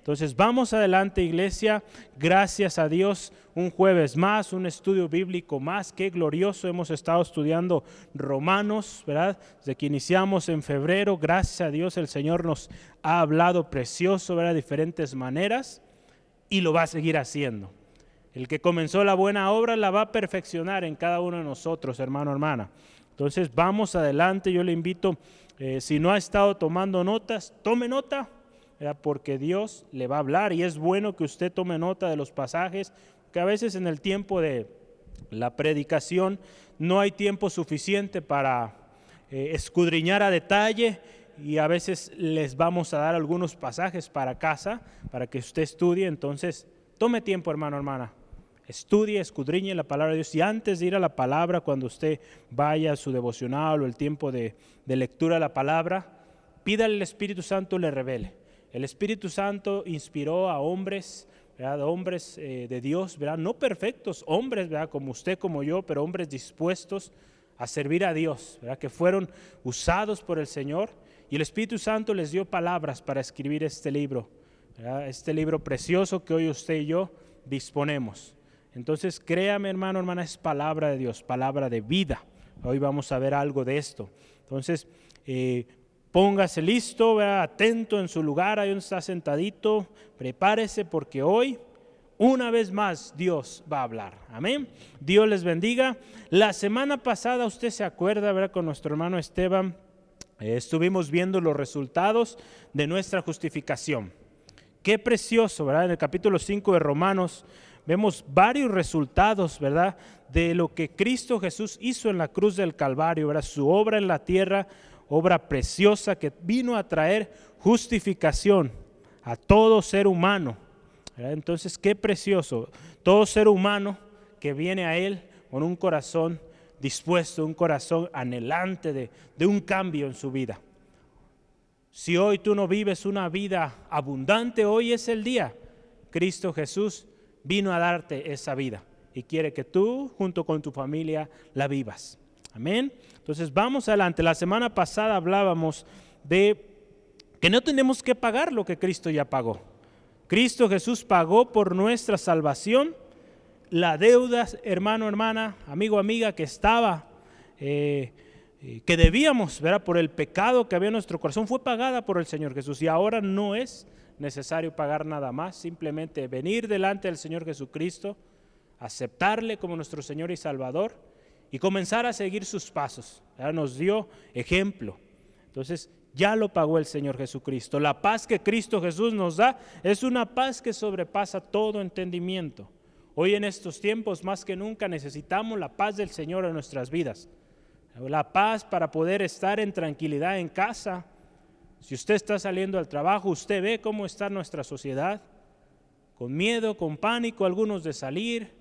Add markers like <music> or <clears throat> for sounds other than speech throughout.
Entonces vamos adelante iglesia, gracias a Dios, un jueves más, un estudio bíblico más, qué glorioso, hemos estado estudiando Romanos, ¿verdad? Desde que iniciamos en febrero, gracias a Dios el Señor nos ha hablado precioso, ¿verdad? De diferentes maneras y lo va a seguir haciendo. El que comenzó la buena obra la va a perfeccionar en cada uno de nosotros, hermano, hermana. Entonces vamos adelante, yo le invito, eh, si no ha estado tomando notas, tome nota porque Dios le va a hablar y es bueno que usted tome nota de los pasajes, que a veces en el tiempo de la predicación no hay tiempo suficiente para eh, escudriñar a detalle y a veces les vamos a dar algunos pasajes para casa, para que usted estudie, entonces tome tiempo hermano, hermana, estudie, escudriñe la palabra de Dios y antes de ir a la palabra, cuando usted vaya a su devocional o el tiempo de, lectura de la palabra, pídale al Espíritu Santo le revele. El Espíritu Santo inspiró a hombres, hombres eh, de Dios, ¿verdad? no perfectos, hombres ¿verdad? como usted, como yo, pero hombres dispuestos a servir a Dios, ¿verdad? que fueron usados por el Señor. Y el Espíritu Santo les dio palabras para escribir este libro, este libro precioso que hoy usted y yo disponemos. Entonces, créame hermano, hermana, es palabra de Dios, palabra de vida. Hoy vamos a ver algo de esto. Entonces, eh, Póngase listo, atento en su lugar, ahí donde está sentadito, prepárese porque hoy, una vez más, Dios va a hablar. Amén. Dios les bendiga. La semana pasada, usted se acuerda, ¿verdad? Con nuestro hermano Esteban, eh, estuvimos viendo los resultados de nuestra justificación. Qué precioso, ¿verdad? En el capítulo 5 de Romanos vemos varios resultados, ¿verdad? De lo que Cristo Jesús hizo en la cruz del Calvario, ¿verdad? Su obra en la tierra obra preciosa que vino a traer justificación a todo ser humano. Entonces, qué precioso. Todo ser humano que viene a Él con un corazón dispuesto, un corazón anhelante de, un cambio en su vida. Si hoy tú no vives una vida abundante, hoy es el día. Cristo Jesús vino a darte esa vida y quiere que tú junto con tu familia la vivas. Amén. Entonces vamos adelante. La semana pasada hablábamos de que no tenemos que pagar lo que Cristo ya pagó. Cristo Jesús pagó por nuestra salvación la deuda, hermano, hermana, amigo, amiga, que estaba, eh, eh, que debíamos, ¿verdad? Por el pecado que había en nuestro corazón, fue pagada por el Señor Jesús. Y ahora no es necesario pagar nada más, simplemente venir delante del Señor Jesucristo, aceptarle como nuestro Señor y Salvador y comenzar a seguir sus pasos. Nos dio ejemplo. Entonces, ya lo pagó el Señor Jesucristo. La paz que Cristo Jesús nos da es una paz que sobrepasa todo entendimiento. Hoy en estos tiempos, más que nunca, necesitamos la paz del Señor en nuestras vidas. La paz para poder estar en tranquilidad en casa. Si usted está saliendo al trabajo, usted ve cómo está nuestra sociedad, con miedo, con pánico, algunos de salir,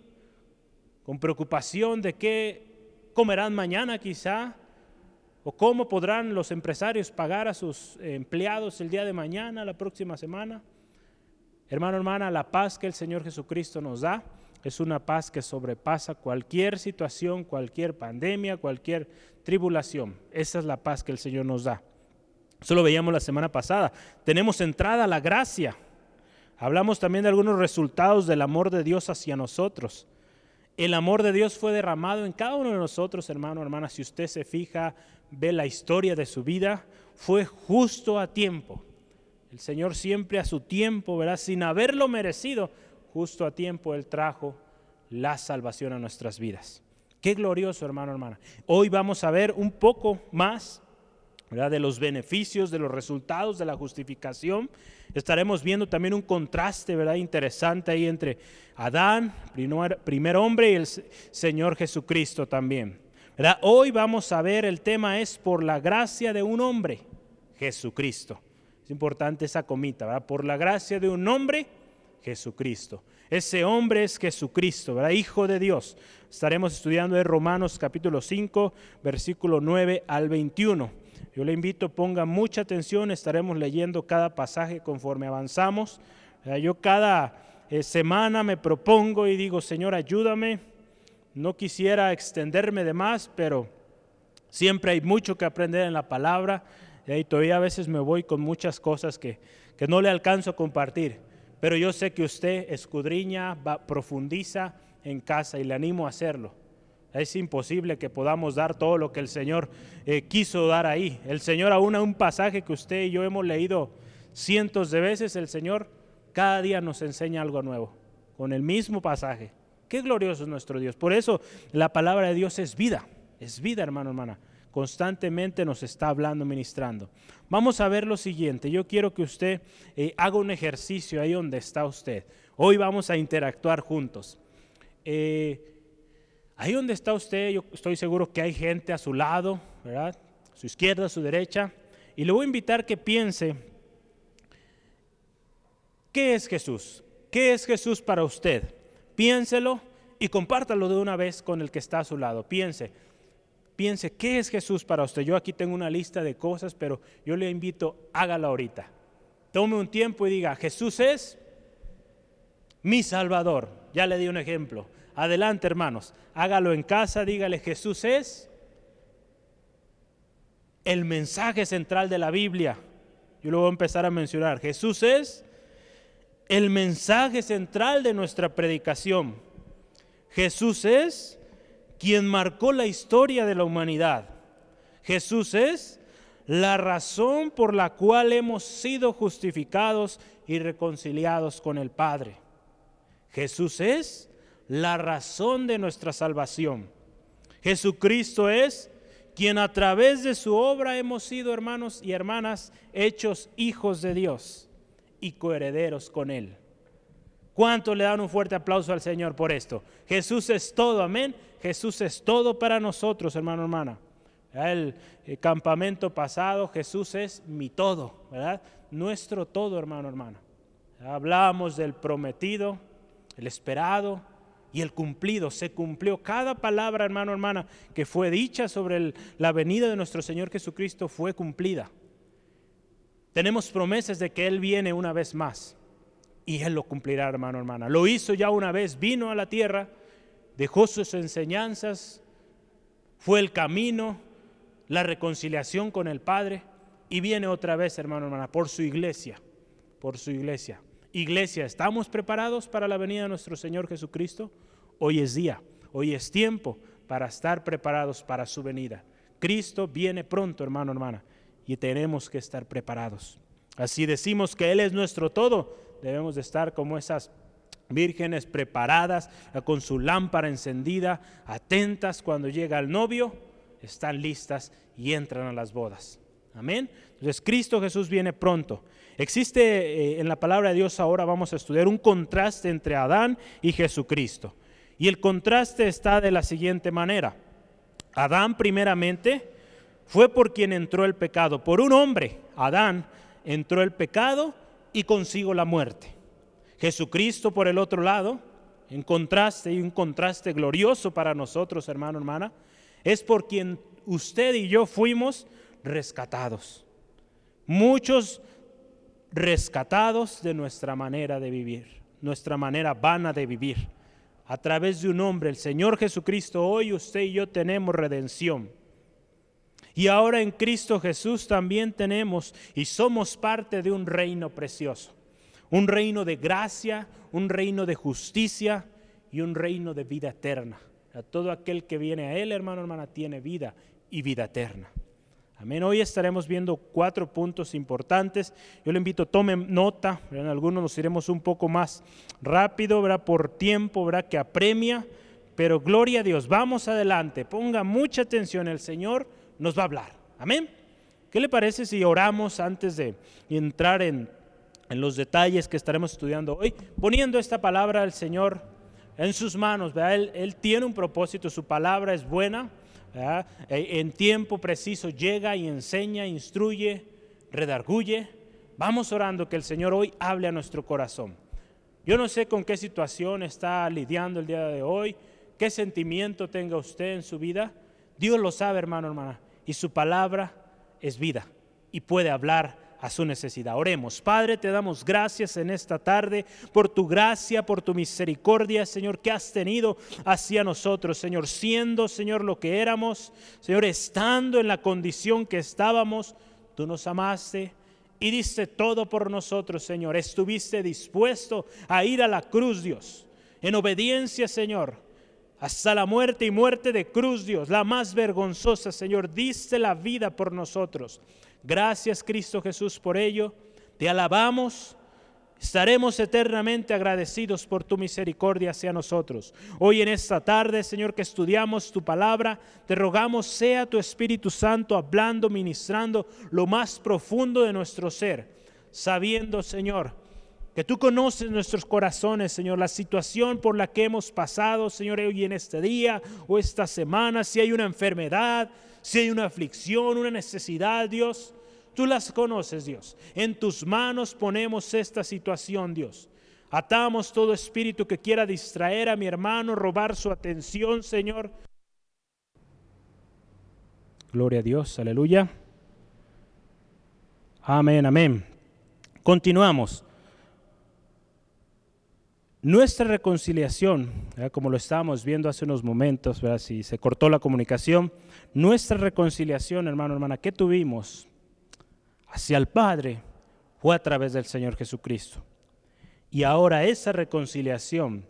con preocupación de qué comerán mañana quizá? ¿O cómo podrán los empresarios pagar a sus empleados el día de mañana, la próxima semana? Hermano, hermana, la paz que el Señor Jesucristo nos da es una paz que sobrepasa cualquier situación, cualquier pandemia, cualquier tribulación. Esa es la paz que el Señor nos da. Eso lo veíamos la semana pasada. Tenemos entrada a la gracia. Hablamos también de algunos resultados del amor de Dios hacia nosotros. El amor de Dios fue derramado en cada uno de nosotros, hermano, hermana. Si usted se fija, ve la historia de su vida, fue justo a tiempo. El Señor siempre a su tiempo, ¿verdad? Sin haberlo merecido, justo a tiempo Él trajo la salvación a nuestras vidas. Qué glorioso, hermano, hermana. Hoy vamos a ver un poco más de los beneficios, de los resultados de la justificación. Estaremos viendo también un contraste interesante ahí entre Adán, primer, hombre, y el Señor Jesucristo también. Hoy vamos a ver, el tema es por la gracia de un hombre, Jesucristo. Es importante esa comita, por la gracia de un hombre, Jesucristo. Ese hombre es Jesucristo. Hijo de Dios. Estaremos estudiando en Romanos capítulo 5, versículo 9 al 21. Yo le invito, ponga mucha atención, estaremos leyendo cada pasaje conforme avanzamos. Yo cada eh, semana me propongo y digo, Señor, ayúdame. No quisiera extenderme de más, pero siempre hay mucho que aprender en la palabra y todavía a veces me voy con muchas cosas que, que no le alcanzo a compartir. Pero yo sé que usted escudriña, profundiza en casa y le animo a hacerlo. Es imposible que podamos dar todo lo que el Señor eh, quiso dar ahí. El Señor, aún a un pasaje que usted y yo hemos leído cientos de veces, el Señor cada día nos enseña algo nuevo, con el mismo pasaje. Qué glorioso es nuestro Dios. Por eso la palabra de Dios es vida, es vida, hermano, hermana. Constantemente nos está hablando, ministrando. Vamos a ver lo siguiente. Yo quiero que usted eh, haga un ejercicio ahí donde está usted. Hoy vamos a interactuar juntos. Eh, ahí donde está usted, yo estoy seguro que hay gente a su lado, ¿verdad? Su izquierda, a su derecha. Y le voy a invitar que piense, ¿qué es Jesús? ¿Qué es Jesús para usted? Piénselo y compártalo de una vez con el que está a su lado. Piense, piense, ¿qué es Jesús para usted? Yo aquí tengo una lista de cosas, pero yo le invito, hágala ahorita. Tome un tiempo y diga, Jesús es mi Salvador. Ya le di un ejemplo. Adelante, hermanos. Hágalo en casa, dígale, Jesús es el mensaje central de la Biblia. Yo lo voy a empezar a mencionar. Jesús es el mensaje central de nuestra predicación. Jesús es quien marcó la historia de la humanidad. Jesús es la razón por la cual hemos sido justificados y reconciliados con el Padre. Jesús es la razón de nuestra salvación. Jesucristo es quien a través de su obra hemos sido hermanos y hermanas hechos hijos de Dios y coherederos con Él. ¿Cuánto le dan un fuerte aplauso al Señor por esto? Jesús es todo, amén. Jesús es todo para nosotros, hermano, hermana. El, el, campamento pasado, Jesús es mi todo, ¿verdad? Nuestro todo, hermano, hermana. Hablamos del prometido, el esperado, y el cumplido. Se cumplió cada palabra, hermano, hermana, que fue dicha sobre la venida de nuestro Señor Jesucristo fue cumplida. Tenemos promesas de que Él viene una vez más y Él lo cumplirá, hermano, hermana. Lo hizo ya una vez, vino a la tierra, dejó sus enseñanzas, fue el camino, la reconciliación con el Padre y viene otra vez, hermano, hermana, por su iglesia, por su iglesia. Iglesia, ¿estamos preparados para la venida de nuestro Señor Jesucristo? Hoy es día, hoy es tiempo para estar preparados para su venida. Cristo viene pronto, hermano, hermana, y tenemos que estar preparados. Así decimos que Él es nuestro todo, debemos de estar como esas vírgenes preparadas, con su lámpara encendida, atentas cuando llega el novio, están listas y entran a las bodas. Amén. Entonces Cristo Jesús viene pronto. Existe eh, en la palabra de Dios ahora vamos a estudiar un contraste entre Adán y Jesucristo. Y el contraste está de la siguiente manera. Adán primeramente fue por quien entró el pecado. Por un hombre, Adán, entró el pecado y consigo la muerte. Jesucristo por el otro lado, en contraste y un contraste glorioso para nosotros, hermano, hermana, es por quien usted y yo fuimos rescatados. Muchos rescatados de nuestra manera de vivir, nuestra manera vana de vivir. A través de un hombre, el Señor Jesucristo, hoy usted y yo tenemos redención. Y ahora en Cristo Jesús también tenemos y somos parte de un reino precioso. Un reino de gracia, un reino de justicia y un reino de vida eterna. A todo aquel que viene a Él, hermano, hermana, tiene vida y vida eterna. Amén. Hoy estaremos viendo cuatro puntos importantes. Yo le invito, tomen nota. En algunos nos iremos un poco más rápido, ¿verdad? Por tiempo, ¿verdad? Que apremia. Pero gloria a Dios. Vamos adelante. Ponga mucha atención. El Señor nos va a hablar. Amén. ¿Qué le parece si oramos antes de entrar en, los detalles que estaremos estudiando hoy? Poniendo esta palabra al Señor en sus manos. ¿verdad? Él, él tiene un propósito. Su palabra es buena e, en tiempo preciso llega y enseña, instruye, redarguye. Vamos orando que el Señor hoy hable a nuestro corazón. Yo no sé con qué situación está lidiando el día de hoy, qué sentimiento tenga usted en su vida. Dios lo sabe, hermano, hermana, y su palabra es vida y puede hablar a su necesidad. Oremos. Padre, te damos gracias en esta tarde por tu gracia, por tu misericordia, Señor, que has tenido hacia nosotros, Señor, siendo, Señor, lo que éramos, Señor, estando en la condición que estábamos, tú nos amaste y diste todo por nosotros, Señor. Estuviste dispuesto a ir a la cruz, Dios, en obediencia, Señor, hasta la muerte y muerte de cruz, Dios, la más vergonzosa, Señor. Diste la vida por nosotros. Gracias, Cristo Jesús, por ello. Te alabamos Estaremos eternamente agradecidos por tu misericordia hacia nosotros. Hoy en esta tarde, Señor, que estudiamos tu palabra, te rogamos sea tu Espíritu Santo hablando, ministrando lo más profundo de nuestro ser, sabiendo, Señor, que tú conoces nuestros corazones, Señor, la situación por la que hemos pasado, Señor, hoy en este día o esta semana, si hay una enfermedad, si hay una aflicción, una necesidad, Dios. Tú las conoces, Dios. En tus manos ponemos esta situación, Dios. Atamos todo espíritu que quiera distraer a mi hermano, robar su atención, Señor. Gloria a Dios, aleluya. Amén, amén. Continuamos. Nuestra reconciliación, como lo estábamos viendo hace unos momentos, si se cortó la comunicación, nuestra reconciliación, hermano, hermana, ¿qué tuvimos? hacia el Padre fue a través del Señor Jesucristo. Y ahora esa reconciliación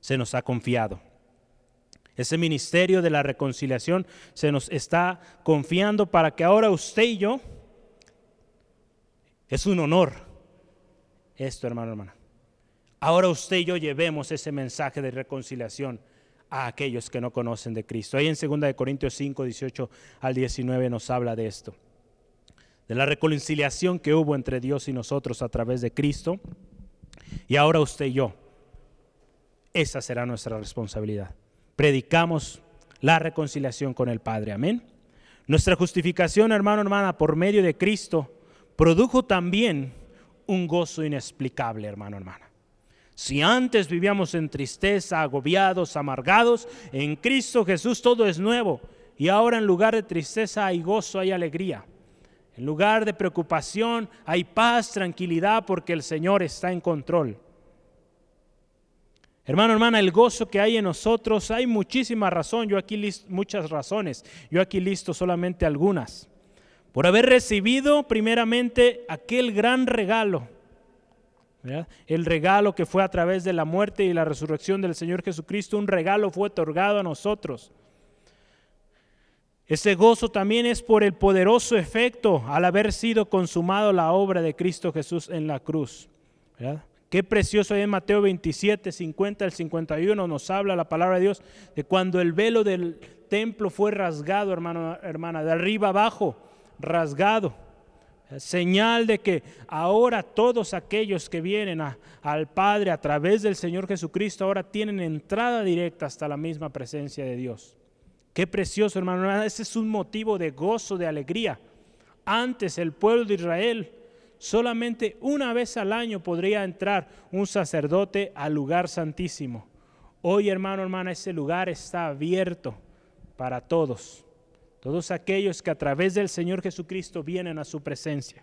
se nos ha confiado. Ese ministerio de la reconciliación se nos está confiando para que ahora usted y yo, es un honor esto, hermano, hermana. Ahora usted y yo llevemos ese mensaje de reconciliación a aquellos que no conocen de Cristo. Ahí en 2 Corintios 5, 18 al 19 nos habla de esto de la reconciliación que hubo entre Dios y nosotros a través de Cristo. Y ahora usted y yo, esa será nuestra responsabilidad. Predicamos la reconciliación con el Padre. Amén. Nuestra justificación, hermano, hermana, por medio de Cristo, produjo también un gozo inexplicable, hermano, hermana. Si antes vivíamos en tristeza, agobiados, amargados, en Cristo Jesús todo es nuevo. Y ahora en lugar de tristeza hay gozo, hay alegría. En lugar de preocupación hay paz, tranquilidad, porque el Señor está en control. Hermano, hermana, el gozo que hay en nosotros, hay muchísima razón, yo aquí listo, muchas razones, yo aquí listo solamente algunas. Por haber recibido primeramente aquel gran regalo, el regalo que fue a través de la muerte y la resurrección del Señor Jesucristo, un regalo fue otorgado a nosotros. Ese gozo también es por el poderoso efecto al haber sido consumado la obra de Cristo Jesús en la cruz. Qué precioso en Mateo 27, 50 al 51 nos habla la palabra de Dios de cuando el velo del templo fue rasgado, hermano, hermana, de arriba abajo, rasgado. Señal de que ahora todos aquellos que vienen al Padre a través del Señor Jesucristo ahora tienen entrada directa hasta la misma presencia de Dios. Qué precioso, hermano. Ese es un motivo de gozo, de alegría. Antes el pueblo de Israel solamente una vez al año podría entrar un sacerdote al lugar santísimo. Hoy, hermano, hermana, ese lugar está abierto para todos. Todos aquellos que a través del Señor Jesucristo vienen a su presencia.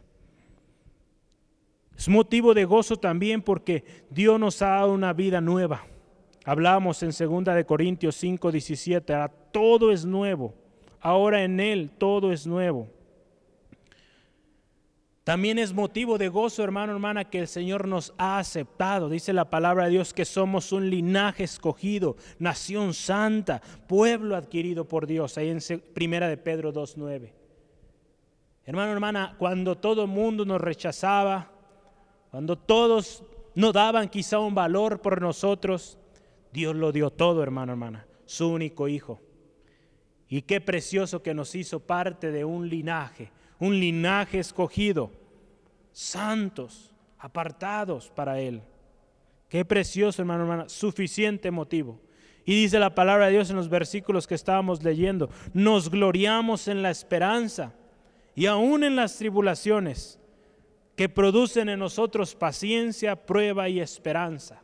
Es motivo de gozo también porque Dios nos ha dado una vida nueva. Hablamos en 2 de Corintios 5, 17, todo es nuevo. Ahora en Él todo es nuevo. También es motivo de gozo, hermano, hermana, que el Señor nos ha aceptado. Dice la palabra de Dios que somos un linaje escogido, nación santa, pueblo adquirido por Dios. Ahí en Primera de Pedro 2.9. Hermano, hermana, cuando todo el mundo nos rechazaba, cuando todos no daban quizá un valor por nosotros, Dios lo dio todo, hermano, hermana, su único hijo. Y qué precioso que nos hizo parte de un linaje, un linaje escogido, santos, apartados para Él. Qué precioso, hermano, hermana, suficiente motivo. Y dice la palabra de Dios en los versículos que estábamos leyendo, nos gloriamos en la esperanza y aún en las tribulaciones que producen en nosotros paciencia, prueba y esperanza.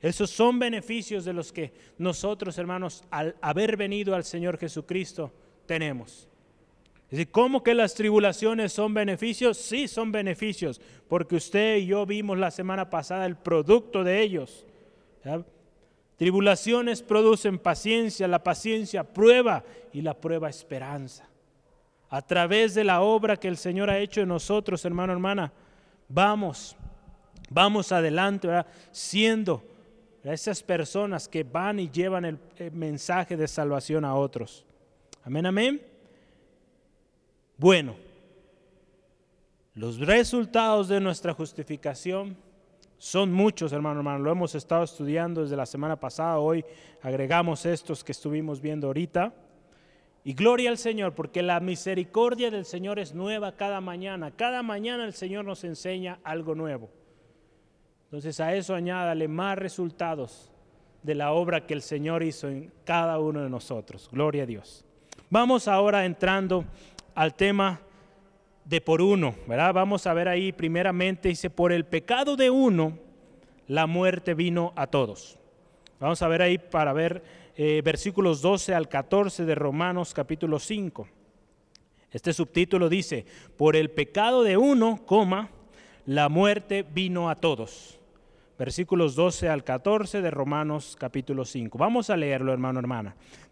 Esos son beneficios de los que nosotros, hermanos, al haber venido al Señor Jesucristo, tenemos. ¿Cómo que las tribulaciones son beneficios? Sí, son beneficios, porque usted y yo vimos la semana pasada el producto de ellos. Tribulaciones producen paciencia, la paciencia prueba y la prueba esperanza. a través de la obra que el Señor ha hecho en nosotros, hermano, hermana, vamos, vamos adelante, siendo esas personas que van y llevan el, mensaje de salvación a otros. Amén, amén. Bueno, los resultados de nuestra justificación son muchos, hermano, hermano. Lo hemos estado estudiando desde la semana pasada. Hoy agregamos estos que estuvimos viendo ahorita. Y gloria al Señor, porque la misericordia del Señor es nueva cada mañana. Cada mañana el Señor nos enseña algo nuevo. Entonces a eso añádale más resultados de la obra que el Señor hizo en cada uno de nosotros. Gloria a Dios. Vamos ahora entrando al tema de por uno, ¿verdad? Vamos a ver ahí primeramente, dice, por el pecado de uno, la muerte vino a todos. Vamos a ver ahí para ver eh, versículos 12 al 14 de Romanos capítulo 5. Este subtítulo dice, por el pecado de uno, coma, la muerte vino a todos. Versículos 12 al 14 de Romanos capítulo 5. Vamos a leerlo, hermano, hermana.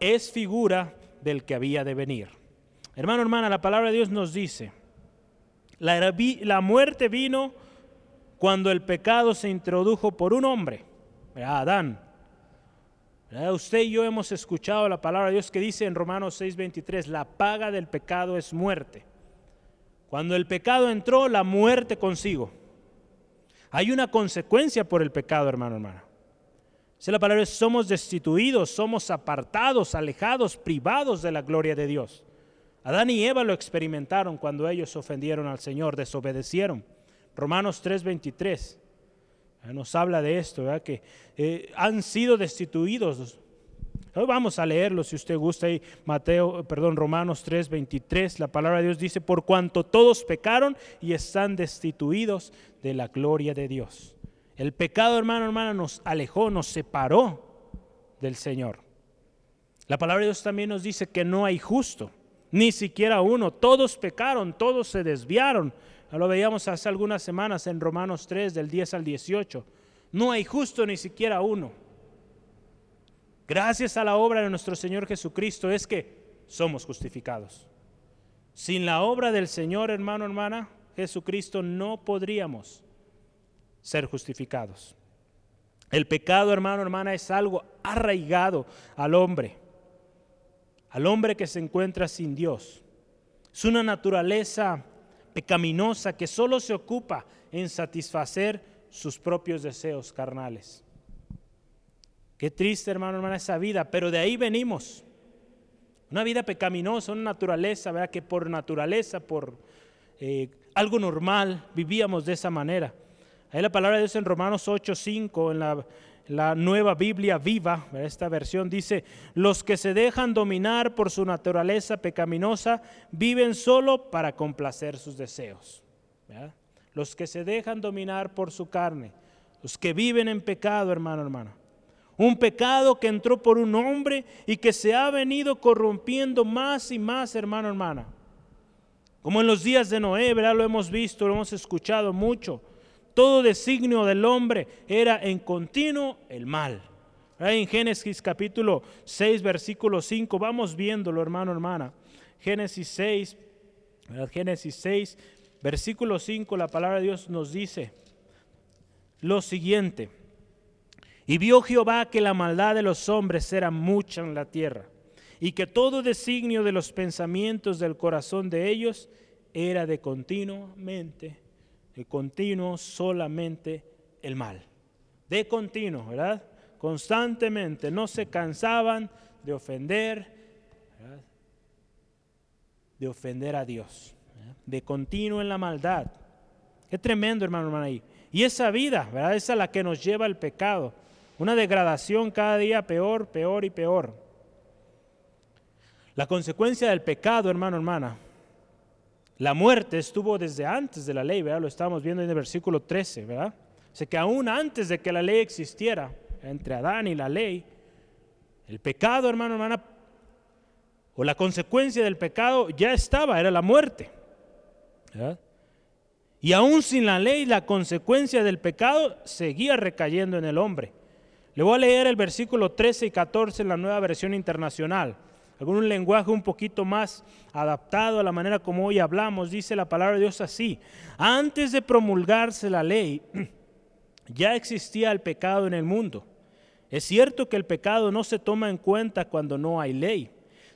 es figura del que había de venir. Hermano, hermana, la palabra de Dios nos dice, la, muerte vino cuando el pecado se introdujo por un hombre, Adán. Usted y yo hemos escuchado la palabra de Dios que dice en Romanos 6:23, la paga del pecado es muerte. Cuando el pecado entró, la muerte consigo. Hay una consecuencia por el pecado, hermano, hermana. Dice la palabra, somos destituidos, somos apartados, alejados, privados de la gloria de Dios. Adán y Eva lo experimentaron cuando ellos ofendieron al Señor, desobedecieron. Romanos 3:23 eh, nos habla de esto, que eh, han sido destituidos. Hoy vamos a leerlo si usted gusta ahí, Mateo, perdón, Romanos 3:23, la palabra de Dios dice, por cuanto todos pecaron y están destituidos de la gloria de Dios. El pecado, hermano, hermana, nos alejó, nos separó del Señor. La palabra de Dios también nos dice que no hay justo ni siquiera uno. Todos pecaron, todos se desviaron. Lo veíamos hace algunas semanas en Romanos 3, del 10 al 18. No hay justo ni siquiera uno. Gracias a la obra de nuestro Señor Jesucristo es que somos justificados. Sin la obra del Señor, hermano, hermana, Jesucristo no podríamos ser justificados. El pecado, hermano, hermana, es algo arraigado al hombre al hombre que se encuentra sin Dios. Es una naturaleza pecaminosa que solo se ocupa en satisfacer sus propios deseos carnales. Qué triste, hermano, hermana, esa vida, pero de ahí venimos. Una vida pecaminosa, una naturaleza, ¿verdad? Que por naturaleza, por eh, algo normal, vivíamos de esa manera. Ahí la palabra de Dios en Romanos 8, 5, en la nueva Biblia viva, esta versión dice, los que se dejan dominar por su naturaleza pecaminosa viven solo para complacer sus deseos. Los que se dejan dominar por su carne, los que viven en pecado, hermano, hermano. Un pecado que entró por un hombre y que se ha venido corrompiendo más y más, hermano, hermana. Como en los días de Noé, ¿verdad? Lo hemos visto, lo hemos escuchado mucho todo designio del hombre era en continuo el mal. En Génesis capítulo 6, versículo 5, vamos viéndolo, hermano, hermana. Génesis 6, Génesis 6, versículo 5, la palabra de Dios nos dice lo siguiente. Y vio Jehová que la maldad de los hombres era mucha en la tierra, y que todo designio de los pensamientos del corazón de ellos era de continuamente de continuo solamente el mal. De continuo, ¿verdad? Constantemente, no se cansaban de ofender, de ofender a Dios, de continuo en la maldad. Qué tremendo, hermano, hermano, ahí. Y esa vida, ¿verdad? Esa es la que nos lleva al pecado. Una degradación cada día peor, peor y peor. La consecuencia del pecado, hermano, hermana, La muerte estuvo desde antes de la ley, ¿verdad? Lo estamos viendo en el versículo 13, ¿verdad? O que aún antes de que la ley existiera, entre Adán y la ley, el pecado, hermano, hermana, o la consecuencia del pecado ya estaba, era la muerte. Y aún sin la ley, la consecuencia del pecado seguía recayendo en el hombre. Le voy a leer el versículo 13 y 14 en la nueva versión internacional. Algún lenguaje un poquito más adaptado a la manera como hoy hablamos, dice la palabra de Dios así. Antes de promulgarse la ley, <clears throat> ya existía el pecado en el mundo. Es cierto que el pecado no se toma en cuenta cuando no hay ley.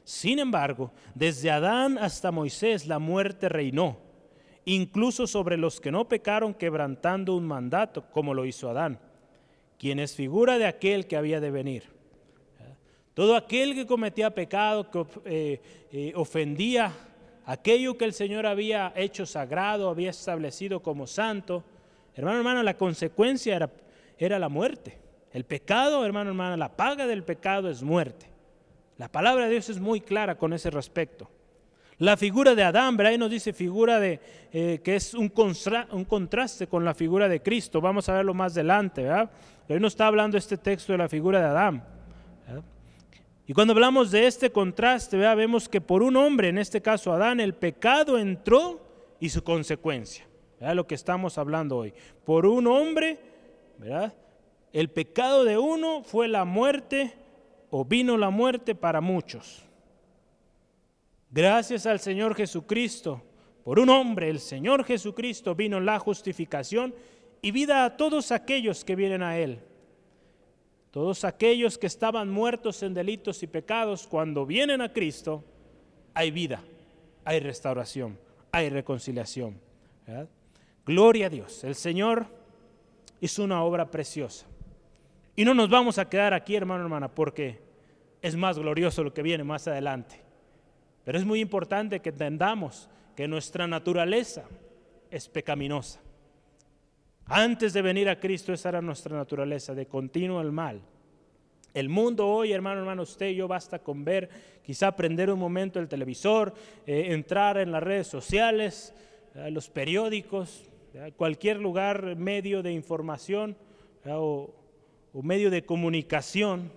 Sin embargo, desde Adán hasta Moisés la muerte reinó, incluso sobre los que no pecaron quebrantando un mandato, como lo hizo Adán, quien es figura de aquel que había de venir. Todo aquel que cometía pecado, que eh, eh, ofendía aquello que el Señor había hecho sagrado, había establecido como santo, hermano, hermano, la consecuencia era, la muerte. El pecado, hermano, hermano, la paga del pecado es muerte. La palabra de Dios es muy clara con ese respecto. La figura de Adán, ¿verdad? Ahí nos dice figura de, eh, que es un, un, contraste con la figura de Cristo. Vamos a verlo más adelante, ¿verdad? Hoy no está hablando este texto de la figura de Adán. Y cuando hablamos de este contraste, vemos que por un hombre, en este caso Adán, el pecado entró y su consecuencia. ¿verdad? Lo que estamos hablando hoy. Por un hombre, ¿verdad? el pecado de uno fue la muerte o vino la muerte para muchos. Gracias al Señor Jesucristo, por un hombre, el Señor Jesucristo, vino la justificación y vida a todos aquellos que vienen a Él. Todos aquellos que estaban muertos en delitos y pecados, cuando vienen a Cristo, hay vida, hay restauración, hay reconciliación. Gloria a Dios. El Señor hizo una obra preciosa. Y no nos vamos a quedar aquí, hermano, hermana, porque es más glorioso lo que viene más adelante. Pero es muy importante que entendamos que nuestra naturaleza es pecaminosa. Antes de venir a Cristo, esa era nuestra naturaleza, de continuo el mal. El mundo hoy, hermano, hermano, usted y yo basta con ver, quizá prender un momento el televisor, eh, entrar en las redes sociales, los periódicos, cualquier lugar, medio de información o, medio de comunicación,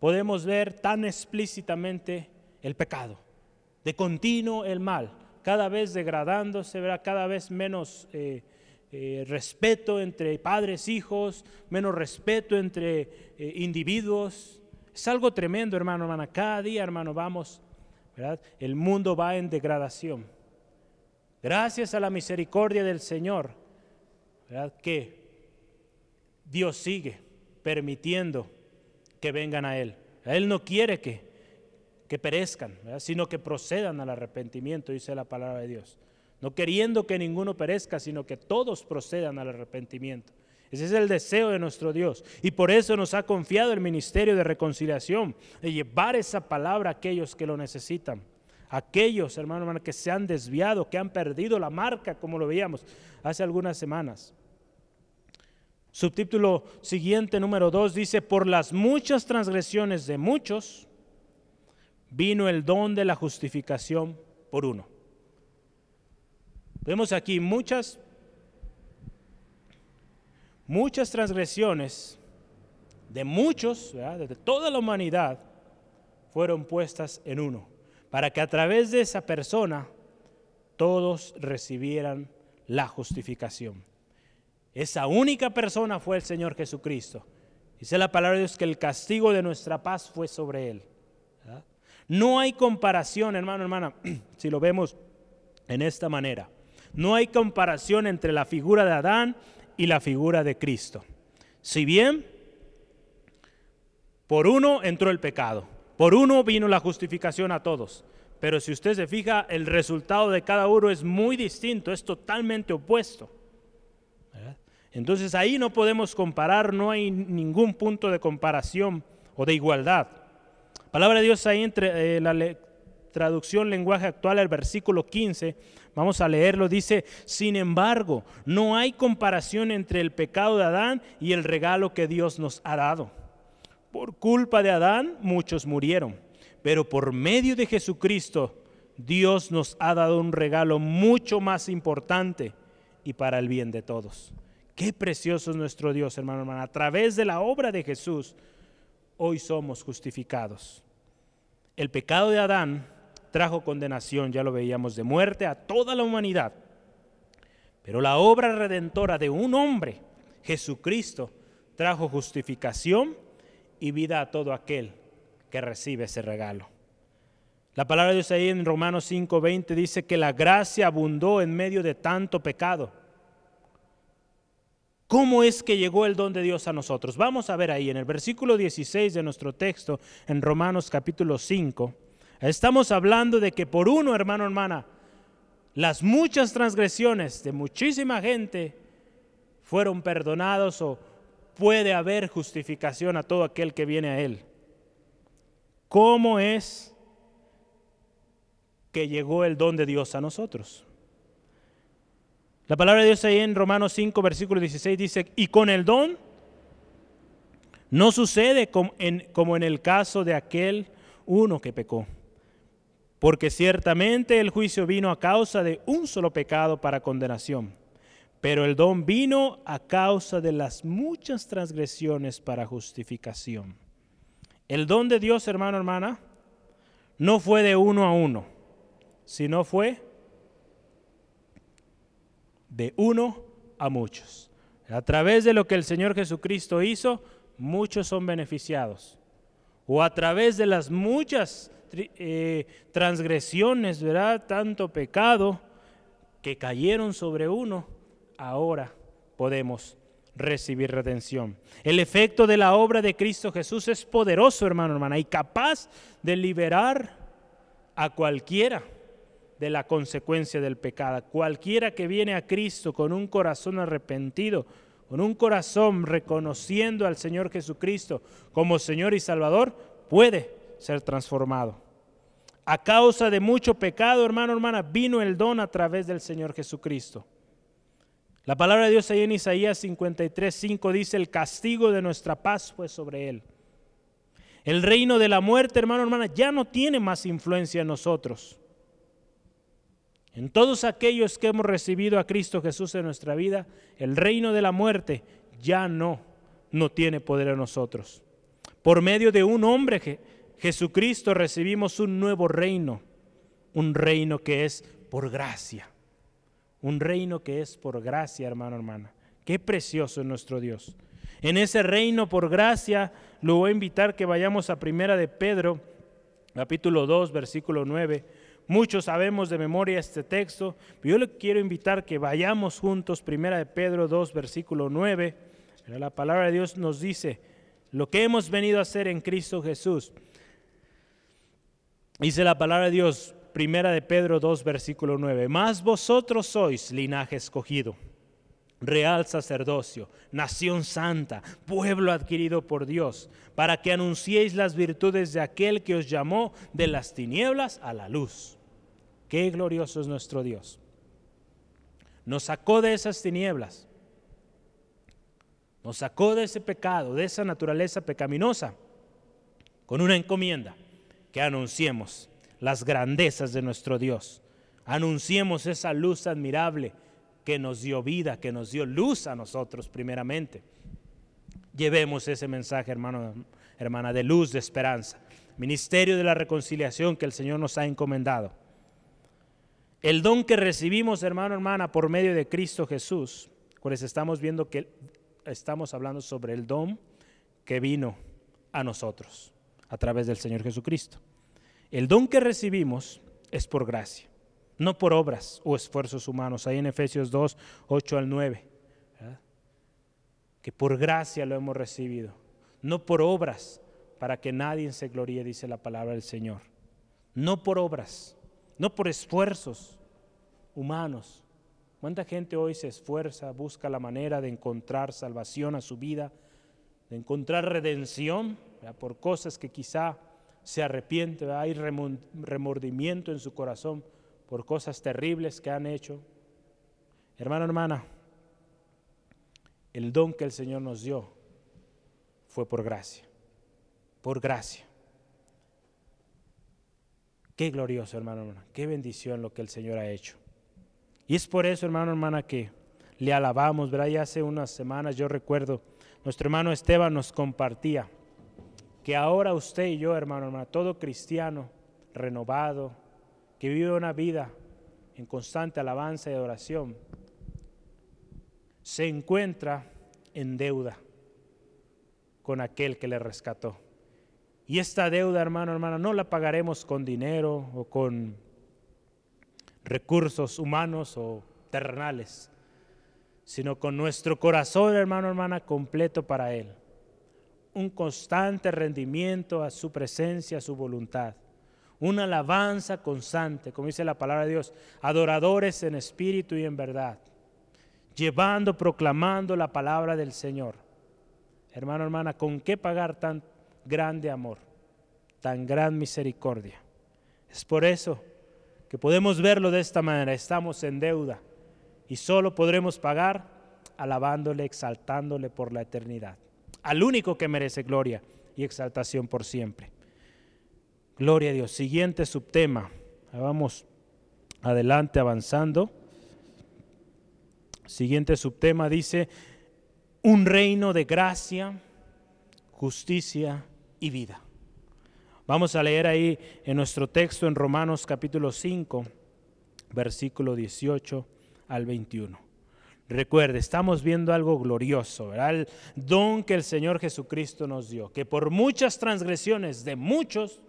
podemos ver tan explícitamente el pecado, de continuo el mal, cada vez degradándose, cada vez menos eh, eh, respeto entre padres, hijos, menos respeto entre eh, individuos. Es algo tremendo, hermano, hermana. Cada día, hermano, vamos. El mundo va en degradación. Gracias a la misericordia del Señor. Que Dios sigue permitiendo que vengan a Él. Él no quiere que, que perezcan, sino que procedan al arrepentimiento, dice la palabra de Dios no queriendo que ninguno perezca, sino que todos procedan al arrepentimiento. Ese es el deseo de nuestro Dios. Y por eso nos ha confiado el ministerio de reconciliación, de llevar esa palabra a aquellos que lo necesitan. Aquellos, hermano, hermano, que se han desviado, que han perdido la marca, como lo veíamos hace algunas semanas. Subtítulo siguiente, número 2, dice, por las muchas transgresiones de muchos, vino el don de la justificación por uno. Vemos aquí muchas, muchas transgresiones de muchos, de toda la humanidad, fueron puestas en uno, para que a través de esa persona todos recibieran la justificación. Esa única persona fue el Señor Jesucristo. Dice la palabra de Dios que el castigo de nuestra paz fue sobre él. No hay comparación, hermano, hermana, <clears throat> si lo vemos en esta manera. No hay comparación entre la figura de Adán y la figura de Cristo. Si bien por uno entró el pecado, por uno vino la justificación a todos, pero si usted se fija, el resultado de cada uno es muy distinto, es totalmente opuesto. Entonces ahí no podemos comparar, no hay ningún punto de comparación o de igualdad. Palabra de Dios ahí entre eh, la traducción lenguaje actual, el versículo 15, vamos a leerlo, dice, sin embargo, no hay comparación entre el pecado de Adán y el regalo que Dios nos ha dado. Por culpa de Adán muchos murieron, pero por medio de Jesucristo Dios nos ha dado un regalo mucho más importante y para el bien de todos. Qué precioso es nuestro Dios, hermano. A través de la obra de Jesús, hoy somos justificados. El pecado de Adán trajo condenación, ya lo veíamos, de muerte a toda la humanidad. Pero la obra redentora de un hombre, Jesucristo, trajo justificación y vida a todo aquel que recibe ese regalo. La palabra de Dios ahí en Romanos 5:20 dice que la gracia abundó en medio de tanto pecado. ¿Cómo es que llegó el don de Dios a nosotros? Vamos a ver ahí en el versículo 16 de nuestro texto, en Romanos capítulo 5. Estamos hablando de que por uno, hermano, hermana, las muchas transgresiones de muchísima gente fueron perdonados o puede haber justificación a todo aquel que viene a Él. ¿Cómo es que llegó el don de Dios a nosotros? La palabra de Dios ahí en Romanos 5, versículo 16 dice, y con el don no sucede como en, como en el caso de aquel uno que pecó, porque ciertamente el juicio vino a causa de un solo pecado para condenación, pero el don vino a causa de las muchas transgresiones para justificación. El don de Dios, hermano, hermana, no fue de uno a uno, sino fue de uno a muchos. A través de lo que el Señor Jesucristo hizo, muchos son beneficiados. O a través de las muchas eh, transgresiones, ¿verdad? Tanto pecado que cayeron sobre uno, ahora podemos recibir redención. El efecto de la obra de Cristo Jesús es poderoso, hermano, hermana, y capaz de liberar a cualquiera de la consecuencia del pecado. Cualquiera que viene a Cristo con un corazón arrepentido, con un corazón reconociendo al Señor Jesucristo como Señor y Salvador, puede ser transformado. A causa de mucho pecado, hermano, hermana, vino el don a través del Señor Jesucristo. La palabra de Dios ahí en Isaías 53, 5 dice, el castigo de nuestra paz fue sobre él. El reino de la muerte, hermano, hermana, ya no tiene más influencia en nosotros. En todos aquellos que hemos recibido a Cristo Jesús en nuestra vida, el reino de la muerte ya no, no tiene poder en nosotros. Por medio de un hombre, Jesucristo, recibimos un nuevo reino, un reino que es por gracia, un reino que es por gracia, hermano, hermana. Qué precioso es nuestro Dios. En ese reino por gracia, lo voy a invitar que vayamos a Primera de Pedro, capítulo 2, versículo 9 Muchos sabemos de memoria este texto, pero yo le quiero invitar que vayamos juntos, primera de Pedro 2, versículo 9. La palabra de Dios nos dice lo que hemos venido a hacer en Cristo Jesús. Dice la palabra de Dios, primera de Pedro 2, versículo 9. Más vosotros sois linaje escogido real sacerdocio, nación santa, pueblo adquirido por Dios, para que anunciéis las virtudes de aquel que os llamó de las tinieblas a la luz. Qué glorioso es nuestro Dios. Nos sacó de esas tinieblas. Nos sacó de ese pecado, de esa naturaleza pecaminosa, con una encomienda, que anunciemos las grandezas de nuestro Dios. Anunciemos esa luz admirable que nos dio vida, que nos dio luz a nosotros primeramente. Llevemos ese mensaje, hermano, hermana, de luz, de esperanza. Ministerio de la reconciliación que el Señor nos ha encomendado. El don que recibimos, hermano, hermana, por medio de Cristo Jesús, pues estamos viendo que estamos hablando sobre el don que vino a nosotros a través del Señor Jesucristo. El don que recibimos es por gracia, no por obras o esfuerzos humanos. Ahí en Efesios 2, 8 al 9. Que por gracia lo hemos recibido, no por obras, para que nadie se gloríe, dice la palabra del Señor. No por obras no por esfuerzos humanos. ¿Cuánta gente hoy se esfuerza, busca la manera de encontrar salvación a su vida, de encontrar redención por cosas que quizá se arrepiente, hay remordimiento en su corazón por cosas terribles que han hecho? Hermano, hermana, el don que el Señor nos dio fue por gracia, por gracia. Qué glorioso, hermano, hermana. Qué bendición lo que el Señor ha hecho. Y es por eso, hermano, hermana, que le alabamos. ¿verdad? Ya hace unas semanas yo recuerdo, nuestro hermano Esteban nos compartía que ahora usted y yo, hermano, hermana, todo cristiano renovado, que vive una vida en constante alabanza y adoración, se encuentra en deuda con aquel que le rescató. Y esta deuda, hermano, hermana, no la pagaremos con dinero o con recursos humanos o terrenales, sino con nuestro corazón, hermano, hermana, completo para Él. Un constante rendimiento a su presencia, a su voluntad. Una alabanza constante, como dice la palabra de Dios, adoradores en espíritu y en verdad, llevando, proclamando la palabra del Señor. Hermano, hermana, ¿con qué pagar tan grande amor, tan gran misericordia? Es por eso que podemos verlo de esta manera. Estamos en deuda y solo podremos pagar alabándole, exaltándole por la eternidad. Al único que merece gloria y exaltación por siempre. Gloria a Dios. Siguiente subtema. Vamos adelante avanzando. Siguiente subtema dice, un reino de gracia, justicia y vida. Vamos a leer ahí en nuestro texto en Romanos capítulo 5, versículo 18 al 21. Recuerde, estamos viendo algo glorioso, ¿verdad? el don que el Señor Jesucristo nos dio, que por muchas transgresiones de muchos,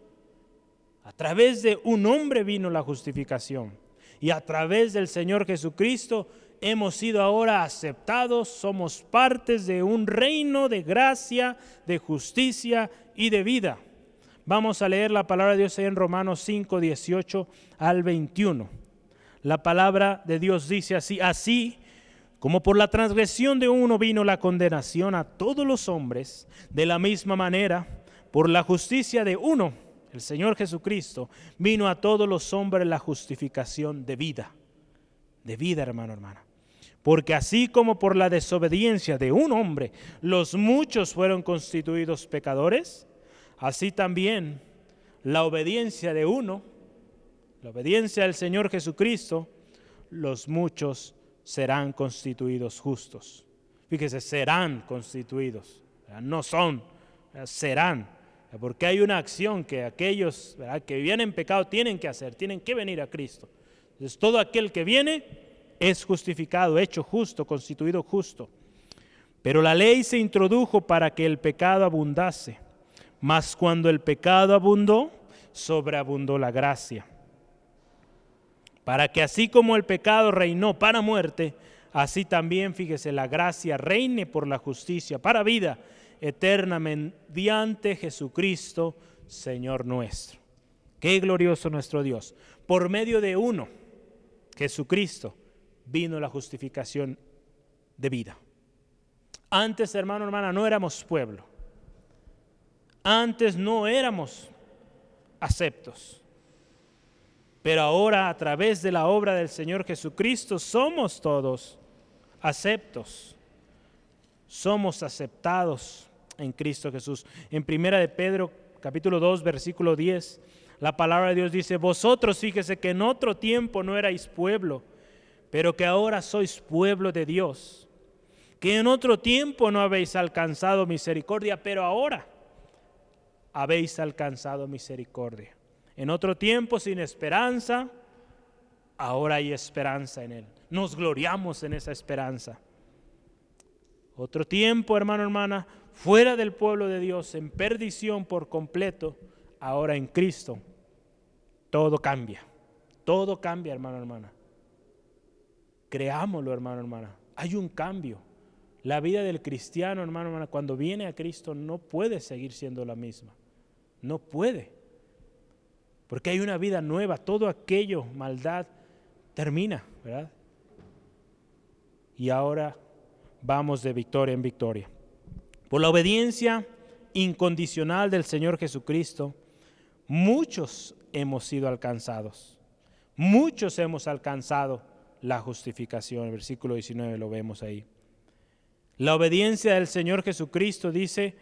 a través de un hombre vino la justificación. Y a través del Señor Jesucristo hemos sido ahora aceptados, somos partes de un reino de gracia, de justicia y de vida. Vamos a leer la palabra de Dios en Romanos 5, 18 al 21. La palabra de Dios dice así, así como por la transgresión de uno vino la condenación a todos los hombres, de la misma manera, por la justicia de uno el Señor Jesucristo, vino a todos los hombres la justificación de vida. De vida, hermano, hermana. Porque así como por la desobediencia de un hombre los muchos fueron constituidos pecadores, así también la obediencia de uno, la obediencia del Señor Jesucristo, los muchos serán constituidos justos. Fíjese, serán constituidos, no son, serán porque hay una acción que aquellos que vienen en pecado tienen que hacer, tienen que venir a Cristo. Entonces todo aquel que viene es justificado, hecho justo, constituido justo. Pero la ley se introdujo para que el pecado abundase. Mas cuando el pecado abundó, sobreabundó la gracia. Para que así como el pecado reinó para muerte, así también, fíjese, la gracia reine por la justicia para vida eterna mediante Jesucristo, Señor nuestro. Qué glorioso nuestro Dios. Por medio de uno, Jesucristo, vino la justificación de vida. Antes, hermano, hermana, no éramos pueblo. Antes no éramos aceptos. Pero ahora a través de la obra del Señor Jesucristo somos todos aceptos. Somos aceptados en Cristo Jesús. En primera de Pedro, capítulo 2, versículo 10, la palabra de Dios dice, vosotros fíjese que en otro tiempo no erais pueblo, pero que ahora sois pueblo de Dios, que en otro tiempo no habéis alcanzado misericordia, pero ahora habéis alcanzado misericordia. En otro tiempo sin esperanza, ahora hay esperanza en Él. Nos gloriamos en esa esperanza. Otro tiempo, hermano, hermana, fuera del pueblo de Dios, en perdición por completo, ahora en Cristo, todo cambia. Todo cambia, hermano, hermana. Creámoslo, hermano, hermana. Hay un cambio. La vida del cristiano, hermano, hermana, cuando viene a Cristo no puede seguir siendo la misma. No puede. Porque hay una vida nueva. Todo aquello, maldad, termina, ¿verdad? Y ahora vamos de victoria en victoria. Por la obediencia incondicional del Señor Jesucristo, muchos hemos sido alcanzados. Muchos hemos alcanzado la justificación. El versículo 19 lo vemos ahí. La obediencia del Señor Jesucristo dice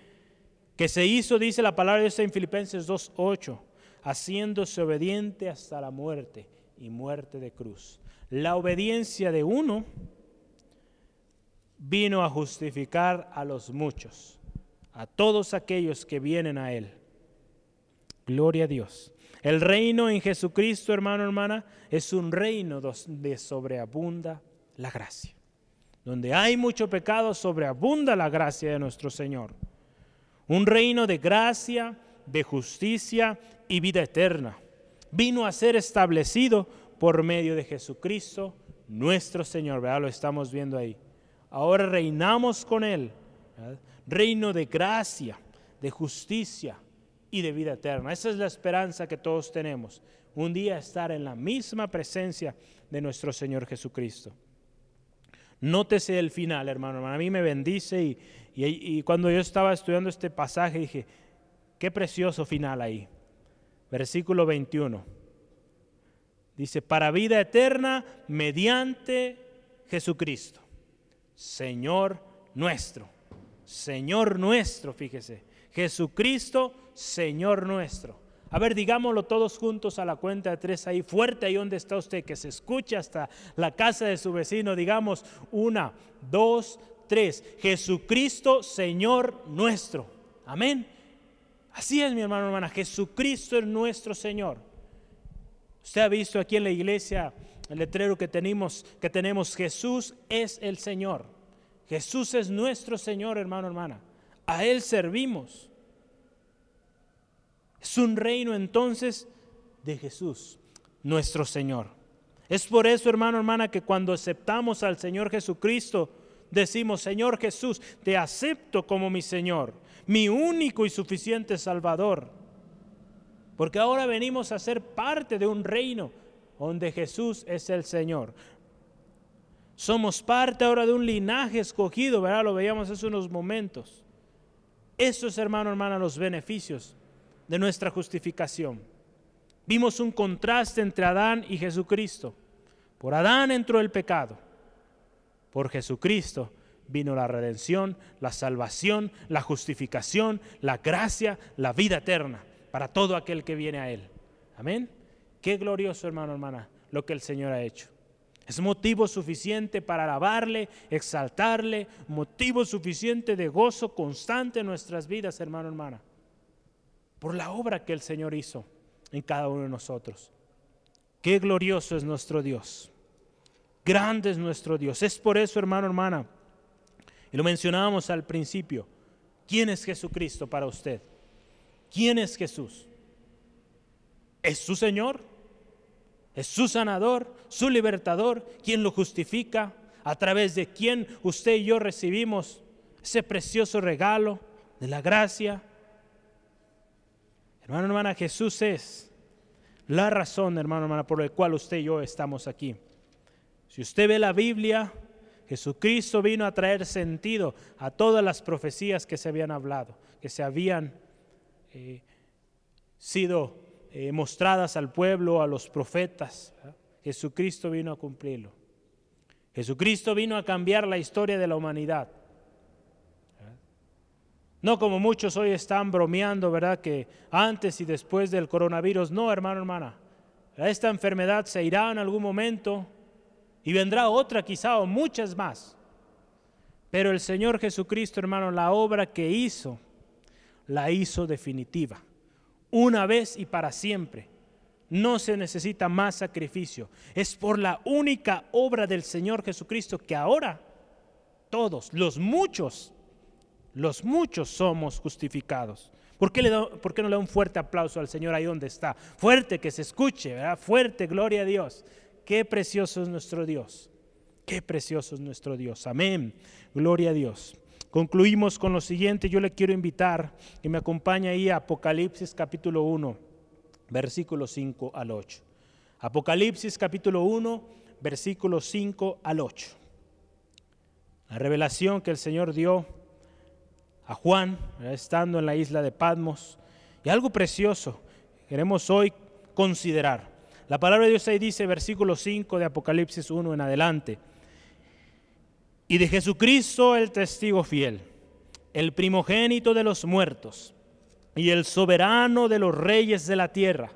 que se hizo, dice la palabra de Dios en Filipenses 2.8, haciéndose obediente hasta la muerte y muerte de cruz. La obediencia de uno vino a justificar a los muchos, a todos aquellos que vienen a Él. Gloria a Dios. El reino en Jesucristo, hermano, hermana, es un reino donde sobreabunda la gracia. Donde hay mucho pecado, sobreabunda la gracia de nuestro Señor. Un reino de gracia, de justicia y vida eterna. Vino a ser establecido por medio de Jesucristo, nuestro Señor. ¿verdad? Lo estamos viendo ahí. Ahora reinamos con Él. Reino de gracia, de justicia y de vida eterna. Esa es la esperanza que todos tenemos. Un día estar en la misma presencia de nuestro Señor Jesucristo. Nótese el final, hermano. A mí me bendice y, y cuando yo estaba estudiando este pasaje dije, qué precioso final ahí. Versículo 21. Dice, para vida eterna mediante Jesucristo, Señor nuestro. Señor nuestro, fíjese. Jesucristo, Señor nuestro. A ver, digámoslo todos juntos a la cuenta de tres ahí, fuerte ahí donde está usted, que se escuche hasta la casa de su vecino. Digamos, una, dos, tres. Jesucristo, Señor nuestro. Amén. Así es, mi hermano, hermana. Jesucristo es nuestro Señor. Usted ha visto aquí en la iglesia el letrero que tenemos, que tenemos, Jesús es el Señor. Jesús es nuestro Señor, hermano, hermana. A Él servimos. Es un reino entonces de Jesús, nuestro Señor. Es por eso, hermano, hermana, que cuando aceptamos al Señor Jesucristo, decimos, Señor Jesús, te acepto como mi Señor, mi único y suficiente Salvador. Porque ahora venimos a ser parte de un reino donde Jesús es el Señor. Somos parte ahora de un linaje escogido, ¿verdad? Lo veíamos hace unos momentos. Eso es, hermano, hermana, los beneficios de nuestra justificación. Vimos un contraste entre Adán y Jesucristo. Por Adán entró el pecado. Por Jesucristo vino la redención, la salvación, la justificación, la gracia, la vida eterna para todo aquel que viene a Él. Amén. Qué glorioso, hermano, hermana, lo que el Señor ha hecho. Es motivo suficiente para alabarle, exaltarle, motivo suficiente de gozo constante en nuestras vidas, hermano, hermana por la obra que el Señor hizo en cada uno de nosotros. Qué glorioso es nuestro Dios. Grande es nuestro Dios. Es por eso, hermano, hermana, y lo mencionábamos al principio, ¿quién es Jesucristo para usted? ¿Quién es Jesús? ¿Es su Señor? ¿Es su sanador? ¿Su libertador? ¿Quién lo justifica? ¿A través de quién usted y yo recibimos ese precioso regalo de la gracia? Hermano, hermana, Jesús es la razón, hermano, hermana, por la cual usted y yo estamos aquí. Si usted ve la Biblia, Jesucristo vino a traer sentido a todas las profecías que se habían hablado, que se habían eh, sido eh, mostradas al pueblo, a los profetas. Jesucristo vino a cumplirlo. Jesucristo vino a cambiar la historia de la humanidad. No como muchos hoy están bromeando, ¿verdad? Que antes y después del coronavirus. No, hermano, hermana. Esta enfermedad se irá en algún momento y vendrá otra quizá o muchas más. Pero el Señor Jesucristo, hermano, la obra que hizo, la hizo definitiva. Una vez y para siempre. No se necesita más sacrificio. Es por la única obra del Señor Jesucristo que ahora todos, los muchos, los muchos somos justificados. ¿Por qué, le no le da un fuerte aplauso al Señor ahí donde está? Fuerte, que se escuche, ¿verdad? Fuerte, gloria a Dios. Qué precioso es nuestro Dios. Qué precioso es nuestro Dios. Amén. Gloria a Dios. Concluimos con lo siguiente. Yo le quiero invitar que me acompañe ahí a Apocalipsis capítulo 1, versículo 5 al 8. Apocalipsis capítulo 1, versículo 5 al 8. La revelación que el Señor dio a Juan, estando en la isla de Patmos. Y algo precioso queremos hoy considerar. La palabra de Dios ahí dice, versículo 5 de Apocalipsis 1 en adelante. Y de Jesucristo el testigo fiel, el primogénito de los muertos, y el soberano de los reyes de la tierra,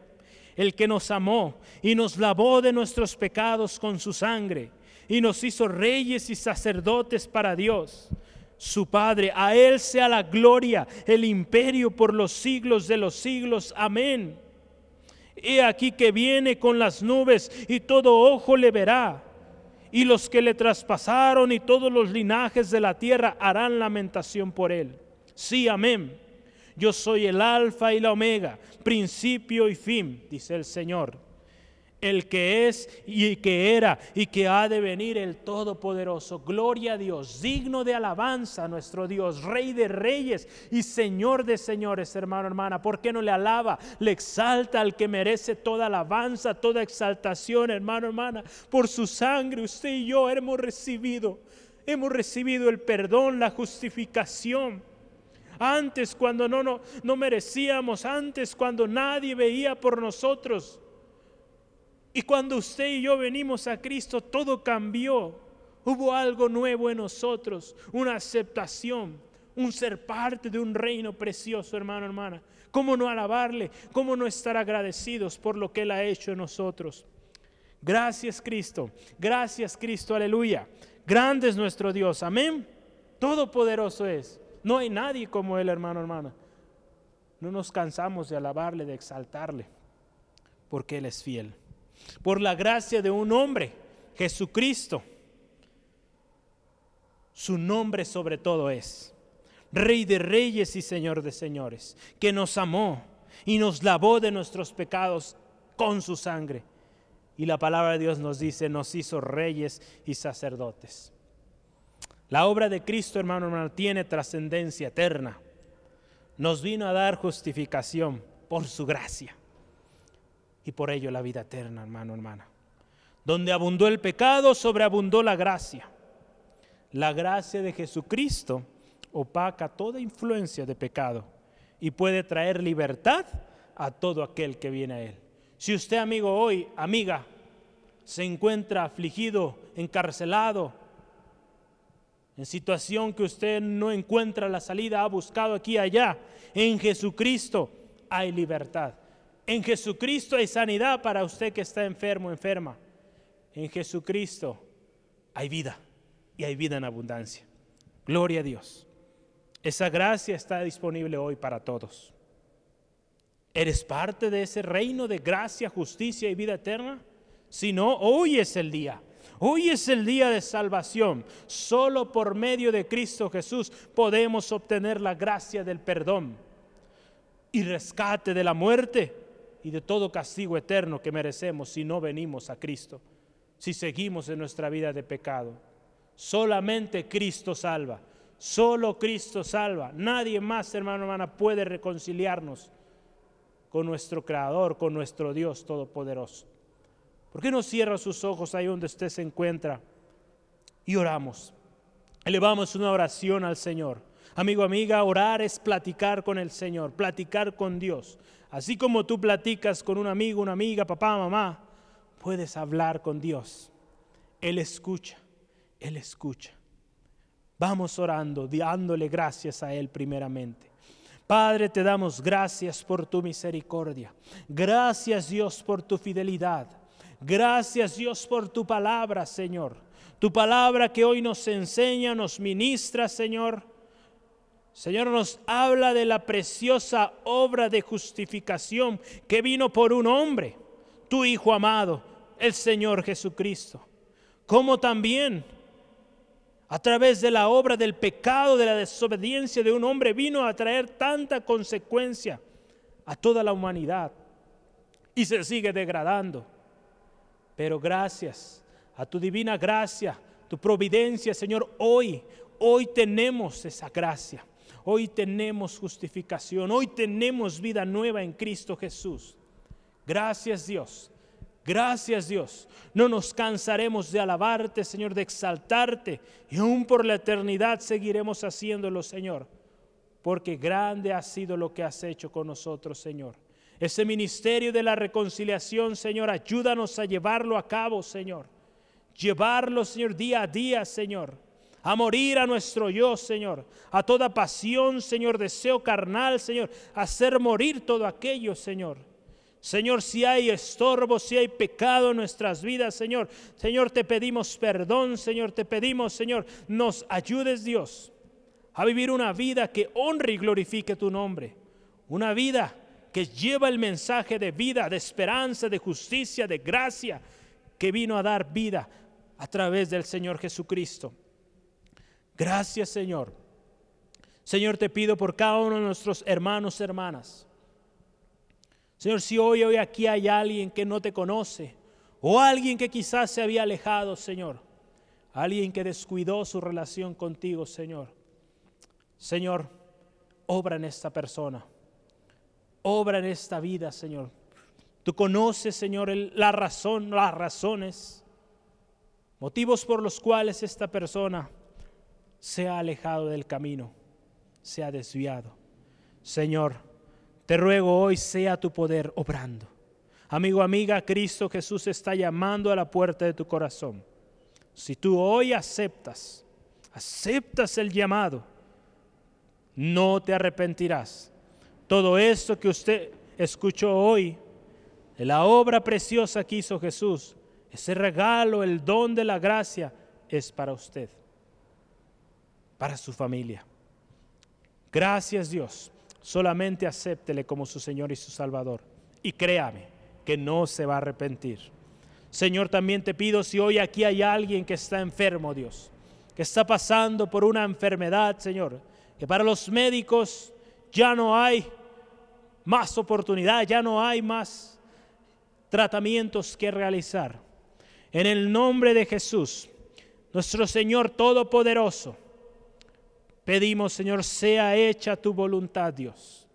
el que nos amó y nos lavó de nuestros pecados con su sangre y nos hizo reyes y sacerdotes para Dios, su Padre. A Él sea la gloria, el imperio por los siglos de los siglos. Amén. He aquí que viene con las nubes y todo ojo le verá. Y los que le traspasaron y todos los linajes de la tierra harán lamentación por él. Sí, amén. Yo soy el alfa y la omega, principio y fin, dice el Señor el que es y que era y que ha de venir el Todopoderoso. Gloria a Dios, digno de alabanza nuestro Dios, Rey de reyes y Señor de señores, hermano, hermana. ¿Por qué no le alaba? Le exalta al que merece toda alabanza, toda exaltación, hermano, hermana. Por su sangre usted y yo hemos recibido, hemos recibido el perdón, la justificación. Antes cuando no, no, no merecíamos, antes cuando nadie veía por nosotros y cuando usted y yo venimos a Cristo, todo cambió. Hubo algo nuevo en nosotros, una aceptación, un ser parte de un reino precioso, hermano, hermana. ¿Cómo no alabarle? ¿Cómo no estar agradecidos por lo que Él ha hecho en nosotros? Gracias Cristo, gracias Cristo, aleluya. Grande es nuestro Dios, amén. Todopoderoso es. No hay nadie como Él, hermano, hermana. No nos cansamos de alabarle, de exaltarle, porque Él es fiel por la gracia de un hombre, Jesucristo. Su nombre sobre todo es Rey de reyes y Señor de señores, que nos amó y nos lavó de nuestros pecados con su sangre. Y la palabra de Dios nos dice, nos hizo reyes y sacerdotes. La obra de Cristo, hermano, hermano, tiene trascendencia eterna. Nos vino a dar justificación por su gracia y por ello la vida eterna, hermano, hermana. Donde abundó el pecado, sobreabundó la gracia. La gracia de Jesucristo opaca toda influencia de pecado y puede traer libertad a todo aquel que viene a Él. Si usted, amigo, hoy, amiga, se encuentra afligido, encarcelado, en situación que usted no encuentra la salida, ha buscado aquí y allá, en Jesucristo hay libertad. En Jesucristo hay sanidad para usted que está enfermo, enferma. En Jesucristo hay vida y hay vida en abundancia. Gloria a Dios. Esa gracia está disponible hoy para todos. ¿Eres parte de ese reino de gracia, justicia y vida eterna? Si no, hoy es el día. Hoy es el día de salvación. Solo por medio de Cristo Jesús podemos obtener la gracia del perdón y rescate de la muerte y de todo castigo eterno que merecemos si no venimos a Cristo, si seguimos en nuestra vida de pecado. Solamente Cristo salva, solo Cristo salva. Nadie más, hermano, hermana, puede reconciliarnos con nuestro Creador, con nuestro Dios Todopoderoso. ¿Por qué no cierra sus ojos ahí donde usted se encuentra y oramos? Elevamos una oración al Señor. Amigo, amiga, orar es platicar con el Señor, platicar con Dios. Así como tú platicas con un amigo, una amiga, papá, mamá, puedes hablar con Dios. Él escucha, Él escucha. Vamos orando, dándole gracias a Él primeramente. Padre, te damos gracias por tu misericordia. Gracias Dios por tu fidelidad. Gracias Dios por tu palabra, Señor. Tu palabra que hoy nos enseña, nos ministra, Señor Señor nos habla de la preciosa obra de justificación que vino por un hombre, tu Hijo amado, el Señor Jesucristo. Como también a través de la obra del pecado, de la desobediencia de un hombre, vino a traer tanta consecuencia a toda la humanidad y se sigue degradando. Pero gracias a tu divina gracia, tu providencia, Señor, hoy, hoy tenemos esa gracia Hoy tenemos justificación, hoy tenemos vida nueva en Cristo Jesús. Gracias Dios, gracias Dios. No nos cansaremos de alabarte, Señor, de exaltarte y aún por la eternidad seguiremos haciéndolo, Señor, porque grande ha sido lo que has hecho con nosotros, Señor. Ese ministerio de la reconciliación, Señor, ayúdanos a llevarlo a cabo, Señor. Llevarlo, Señor, día a día, Señor a morir a nuestro yo, Señor, a toda pasión, Señor, deseo carnal, Señor, a hacer morir todo aquello, Señor. Señor, si hay estorbo, si hay pecado en nuestras vidas, Señor, Señor, te pedimos perdón, Señor, te pedimos, Señor, nos ayudes, Dios, a vivir una vida que honre y glorifique tu nombre, una vida que lleva el mensaje de vida, de esperanza, de justicia, de gracia, que vino a dar vida a través del Señor Jesucristo. Gracias Señor. Señor, te pido por cada uno de nuestros hermanos, hermanas. Señor, si hoy, hoy aquí hay alguien que no te conoce o alguien que quizás se había alejado, Señor. Alguien que descuidó su relación contigo, Señor. Señor, obra en esta persona. Obra en esta vida, Señor. Tú conoces, Señor, la razón, las razones, motivos por los cuales esta persona se ha alejado del camino, se ha desviado. Señor, te ruego hoy sea tu poder obrando. Amigo, amiga, Cristo Jesús está llamando a la puerta de tu corazón. Si tú hoy aceptas, aceptas el llamado, no te arrepentirás. Todo esto que usted escuchó hoy, la obra preciosa que hizo Jesús, ese regalo, el don de la gracia, es para usted para su familia. Gracias Dios. Solamente acéptele como su Señor y su Salvador. Y créame que no se va a arrepentir. Señor, también te pido si hoy aquí hay alguien que está enfermo, Dios, que está pasando por una enfermedad, Señor, que para los médicos ya no hay más oportunidad, ya no hay más tratamientos que realizar. En el nombre de Jesús, nuestro Señor Todopoderoso, Pedimos, Señor, sea hecha tu voluntad, Dios.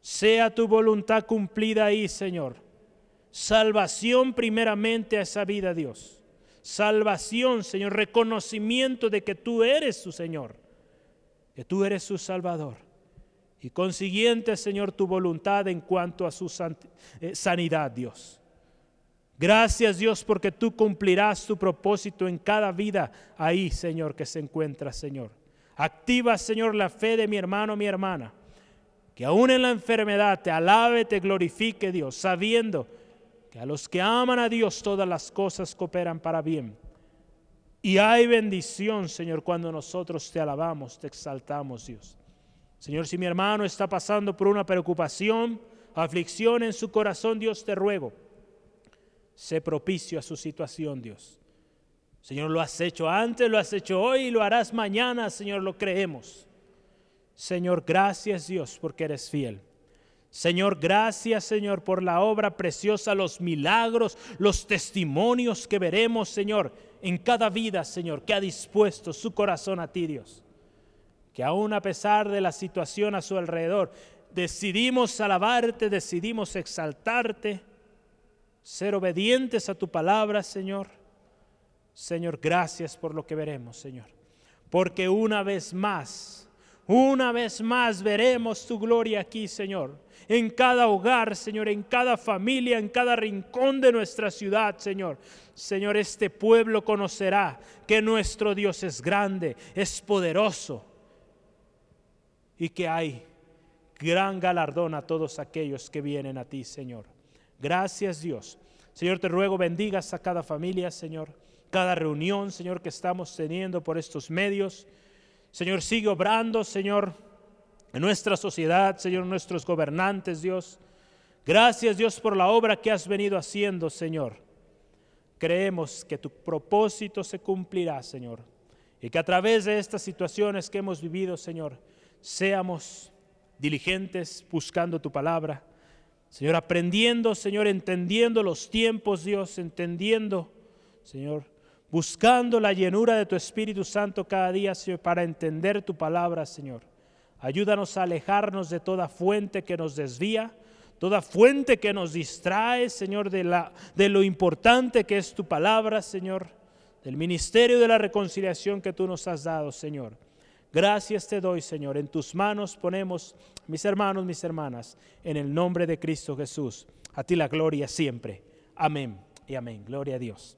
Sea tu voluntad cumplida ahí, Señor. Salvación primeramente a esa vida, Dios. Salvación, Señor, reconocimiento de que tú eres su Señor, que tú eres su Salvador. Y consiguiente, Señor, tu voluntad en cuanto a su eh, sanidad, Dios. Gracias, Dios, porque tú cumplirás tu propósito en cada vida ahí, Señor, que se encuentra, Señor. Activa, Señor, la fe de mi hermano, mi hermana. Que aún en la enfermedad te alabe, te glorifique Dios, sabiendo que a los que aman a Dios todas las cosas cooperan para bien. Y hay bendición, Señor, cuando nosotros te alabamos, te exaltamos, Dios. Señor, si mi hermano está pasando por una preocupación, aflicción en su corazón, Dios te ruego, sé propicio a su situación, Dios. Señor, lo has hecho antes, lo has hecho hoy y lo harás mañana, Señor, lo creemos. Señor, gracias Dios porque eres fiel. Señor, gracias Señor por la obra preciosa, los milagros, los testimonios que veremos, Señor, en cada vida, Señor, que ha dispuesto su corazón a ti, Dios. Que aún a pesar de la situación a su alrededor, decidimos alabarte, decidimos exaltarte, ser obedientes a tu palabra, Señor Señor, gracias por lo que veremos, Señor. Porque una vez más, una vez más veremos tu gloria aquí, Señor. En cada hogar, Señor, en cada familia, en cada rincón de nuestra ciudad, Señor. Señor, este pueblo conocerá que nuestro Dios es grande, es poderoso y que hay gran galardón a todos aquellos que vienen a ti, Señor. Gracias, Dios. Señor, te ruego bendigas a cada familia, Señor cada reunión, Señor, que estamos teniendo por estos medios. Señor, sigue obrando, Señor, en nuestra sociedad, Señor, nuestros gobernantes, Dios. Gracias, Dios, por la obra que has venido haciendo, Señor. Creemos que tu propósito se cumplirá, Señor. Y que a través de estas situaciones que hemos vivido, Señor, seamos diligentes buscando tu palabra. Señor, aprendiendo, Señor, entendiendo los tiempos, Dios, entendiendo, Señor, buscando la llenura de tu Espíritu Santo cada día, Señor, para entender tu palabra, Señor. Ayúdanos a alejarnos de toda fuente que nos desvía, toda fuente que nos distrae, Señor, de, la, de lo importante que es tu palabra, Señor, del ministerio de la reconciliación que tú nos has dado, Señor. Gracias te doy, Señor. En tus manos ponemos, mis hermanos, mis hermanas, en el nombre de Cristo Jesús. A ti la gloria siempre. Amén y amén. Gloria a Dios.